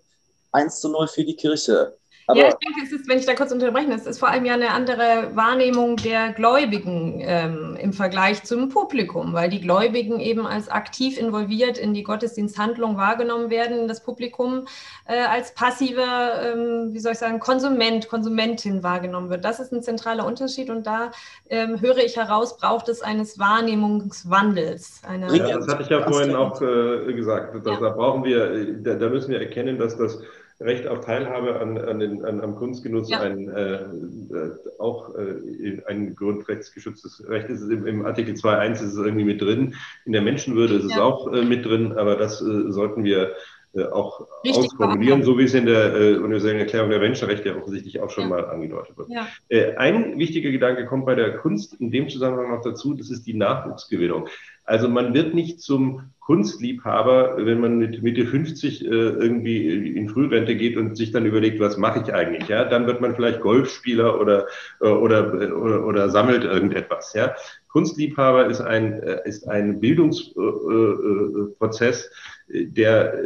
1 zu 0 für die Kirche. Aber ja, ich denke, es ist, wenn ich da kurz unterbrechen, es ist vor allem ja eine andere Wahrnehmung der Gläubigen ähm, im Vergleich zum Publikum, weil die Gläubigen eben als aktiv involviert in die Gottesdiensthandlung wahrgenommen werden, das Publikum äh, als passiver, ähm, wie soll ich sagen, Konsument, Konsumentin wahrgenommen wird. Das ist ein zentraler Unterschied und da ähm, höre ich heraus, braucht es eines Wahrnehmungswandels. ja, das hatte ich ja vorhin auch äh, gesagt. Da, ja. da brauchen wir, da, da müssen wir erkennen, dass das Recht auf Teilhabe an, an den, an, am Kunstgenuss ja. ein, äh, äh, auch äh, ein grundrechtsgeschütztes Recht ist. Im, im Artikel 2.1 ist es irgendwie mit drin. In der Menschenwürde ist ja. es auch äh, mit drin, aber das äh, sollten wir äh, auch Richtig ausformulieren, so wie es in der äh, universellen Erklärung der Menschenrechte ja offensichtlich auch schon ja. mal angedeutet wird. Ja. Äh, ein wichtiger Gedanke kommt bei der Kunst in dem Zusammenhang noch dazu, das ist die Nachwuchsgewinnung. Also man wird nicht zum Kunstliebhaber, wenn man mit Mitte 50 äh, irgendwie in Frührente geht und sich dann überlegt, was mache ich eigentlich? Ja, dann wird man vielleicht Golfspieler oder, äh, oder, oder, oder sammelt irgendetwas. Ja, Kunstliebhaber ist ein, äh, ist ein Bildungsprozess, der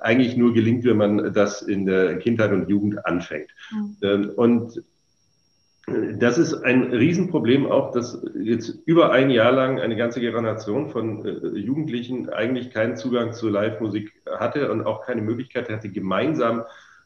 eigentlich nur gelingt, wenn man das in der Kindheit und Jugend anfängt. Mhm. Und das ist ein Riesenproblem auch, dass jetzt über ein Jahr lang eine ganze Generation von äh, Jugendlichen eigentlich keinen Zugang zu Live-Musik hatte und auch keine Möglichkeit hatte, gemeinsam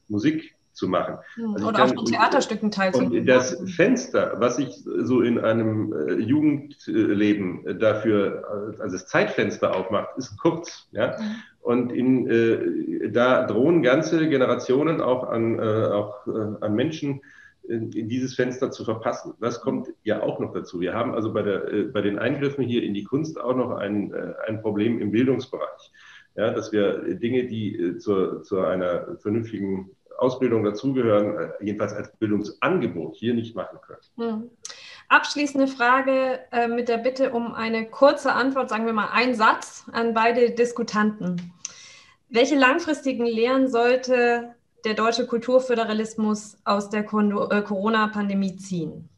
Musik zu machen. Hm, also Oder auch an Theaterstücken teilzunehmen. Und das Fenster, was ich so in einem äh, Jugendleben dafür, also das Zeitfenster aufmacht, ist kurz. Ja? Mhm. Und in, äh, da drohen ganze Generationen auch an, äh, auch, äh, an Menschen, in, in, dieses Fenster zu verpassen. Das kommt ja auch noch dazu. Wir haben also bei, der, äh, bei den Eingriffen hier in die Kunst auch noch ein, äh, ein Problem im Bildungsbereich. Ja, dass wir Dinge, die äh, zur, zu einer vernünftigen Ausbildung dazugehören, äh, jedenfalls als Bildungsangebot hier nicht machen können. Hm. Abschließende Frage äh, mit der Bitte um eine kurze Antwort, sagen wir mal ein Satz an beide Diskutanten. Welche langfristigen Lehren sollte der deutsche Kulturföderalismus aus der äh, Corona-Pandemie ziehen?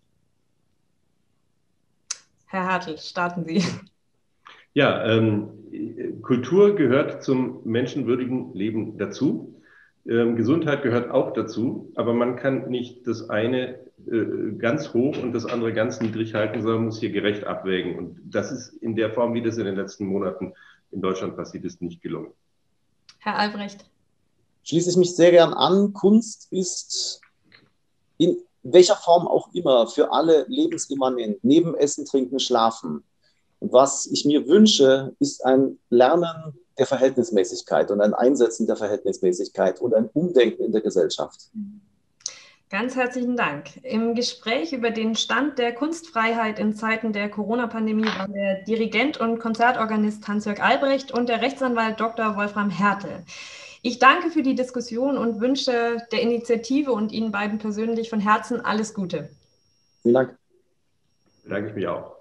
Herr Hartl, starten Sie. Ja, ähm, Kultur gehört zum menschenwürdigen Leben dazu. Ähm, Gesundheit gehört auch dazu, aber man kann nicht das eine äh, ganz hoch und das andere ganz niedrig halten, sondern muss hier gerecht abwägen. Und das ist in der Form, wie das in den letzten Monaten in Deutschland passiert ist, nicht gelungen. Herr Albrecht schließe ich mich sehr gern an. Kunst ist in welcher Form auch immer für alle lebensimmanent, neben Essen, Trinken, Schlafen. Und was ich mir wünsche, ist ein Lernen der Verhältnismäßigkeit und ein Einsetzen der Verhältnismäßigkeit und ein Umdenken in der Gesellschaft. Ganz herzlichen Dank. Im Gespräch über den Stand der Kunstfreiheit in Zeiten der Corona-Pandemie waren der Dirigent und Konzertorganist Hans-Jörg Albrecht und der Rechtsanwalt Dr. Wolfram Härte. Ich danke für die Diskussion und wünsche der Initiative und Ihnen beiden persönlich von Herzen alles Gute. Vielen Dank. Bedanke ich mich auch.